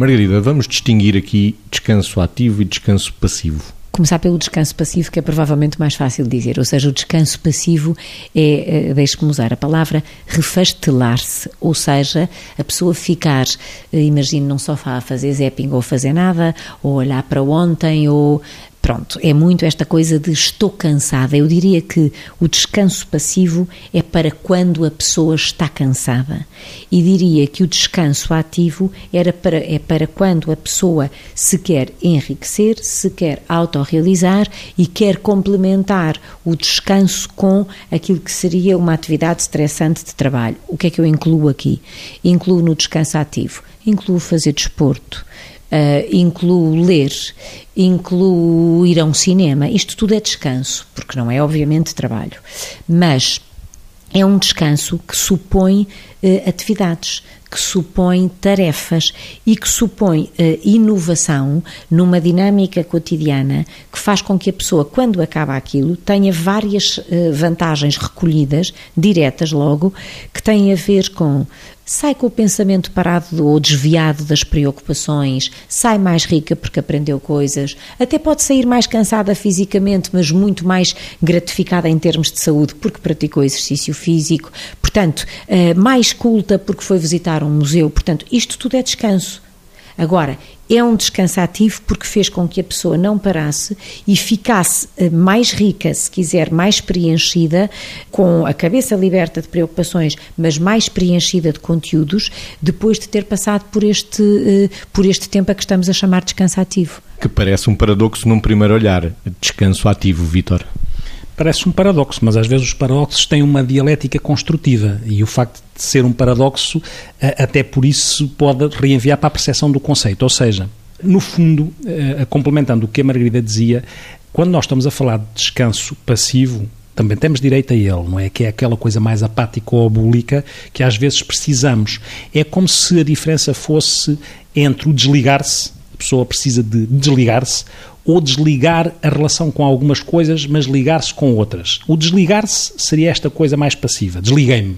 Margarida, vamos distinguir aqui descanso ativo e descanso passivo. Começar pelo descanso passivo, que é provavelmente mais fácil de dizer. Ou seja, o descanso passivo é, eh, deixe-me usar a palavra, refastelar-se. Ou seja, a pessoa ficar, eh, imagine, num sofá a fazer zapping ou fazer nada, ou olhar para ontem, ou Pronto, é muito esta coisa de estou cansada. Eu diria que o descanso passivo é para quando a pessoa está cansada. E diria que o descanso ativo era para, é para quando a pessoa se quer enriquecer, se quer autorrealizar e quer complementar o descanso com aquilo que seria uma atividade estressante de trabalho. O que é que eu incluo aqui? Incluo no descanso ativo, incluo fazer desporto Uh, incluo ler, incluo ir a um cinema. Isto tudo é descanso, porque não é, obviamente, trabalho. Mas é um descanso que supõe uh, atividades, que supõe tarefas e que supõe uh, inovação numa dinâmica cotidiana que faz com que a pessoa, quando acaba aquilo, tenha várias vantagens recolhidas, diretas logo, que têm a ver com sai com o pensamento parado ou desviado das preocupações, sai mais rica porque aprendeu coisas, até pode sair mais cansada fisicamente, mas muito mais gratificada em termos de saúde porque praticou exercício físico, portanto, eh, mais culta porque foi visitar um museu, portanto, isto tudo é descanso. Agora, é um descanso ativo porque fez com que a pessoa não parasse e ficasse eh, mais rica, se quiser, mais preenchida, com a cabeça liberta de preocupações, mas mais preenchida de conteúdos, depois de ter passado por este, eh, por este tempo a que estamos a chamar de descanso ativo. Que parece um paradoxo num primeiro olhar. Descanso ativo, Vítor parece um paradoxo, mas às vezes os paradoxos têm uma dialética construtiva e o facto de ser um paradoxo, até por isso, pode reenviar para a percepção do conceito. Ou seja, no fundo, complementando o que a Margarida dizia, quando nós estamos a falar de descanso passivo, também temos direito a ele, não é? Que é aquela coisa mais apática ou abúlica que às vezes precisamos. É como se a diferença fosse entre o desligar-se, a pessoa precisa de desligar-se, ou desligar a relação com algumas coisas, mas ligar-se com outras. O desligar-se seria esta coisa mais passiva, desliguei-me.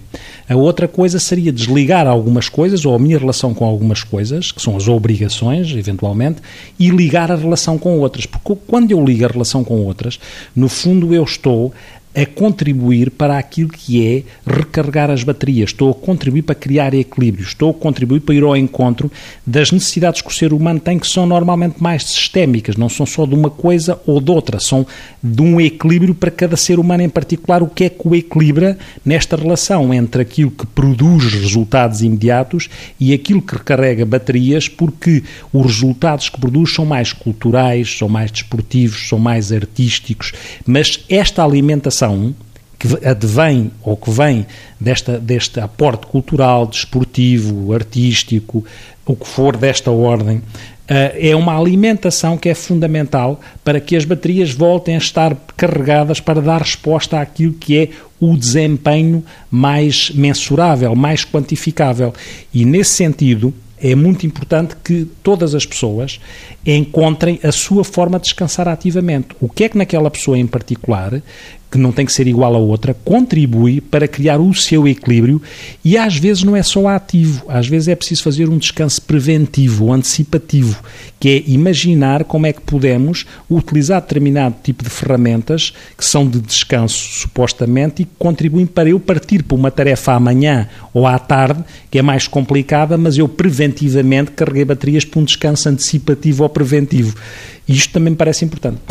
A outra coisa seria desligar algumas coisas, ou a minha relação com algumas coisas, que são as obrigações, eventualmente, e ligar a relação com outras. Porque quando eu ligo a relação com outras, no fundo eu estou a contribuir para aquilo que é recarregar as baterias, estou a contribuir para criar equilíbrio, estou a contribuir para ir ao encontro das necessidades que o ser humano tem, que são normalmente mais sistémicas, não são só de uma coisa ou de outra, são de um equilíbrio para cada ser humano em particular. O que é que o equilibra nesta relação entre aquilo que produz resultados imediatos e aquilo que recarrega baterias, porque os resultados que produz são mais culturais, são mais desportivos, são mais artísticos, mas esta alimentação que advém ou que vem desta, deste aporte cultural, desportivo, artístico, o que for desta ordem, eh, é uma alimentação que é fundamental para que as baterias voltem a estar carregadas para dar resposta àquilo que é o desempenho mais mensurável, mais quantificável. E nesse sentido, é muito importante que todas as pessoas encontrem a sua forma de descansar ativamente. O que é que naquela pessoa em particular que não tem que ser igual a outra, contribui para criar o seu equilíbrio e às vezes não é só ativo, às vezes é preciso fazer um descanso preventivo, antecipativo, que é imaginar como é que podemos utilizar determinado tipo de ferramentas que são de descanso supostamente e que contribuem para eu partir para uma tarefa amanhã ou à tarde, que é mais complicada, mas eu preventivamente carreguei baterias para um descanso antecipativo ou preventivo. E isto também me parece importante.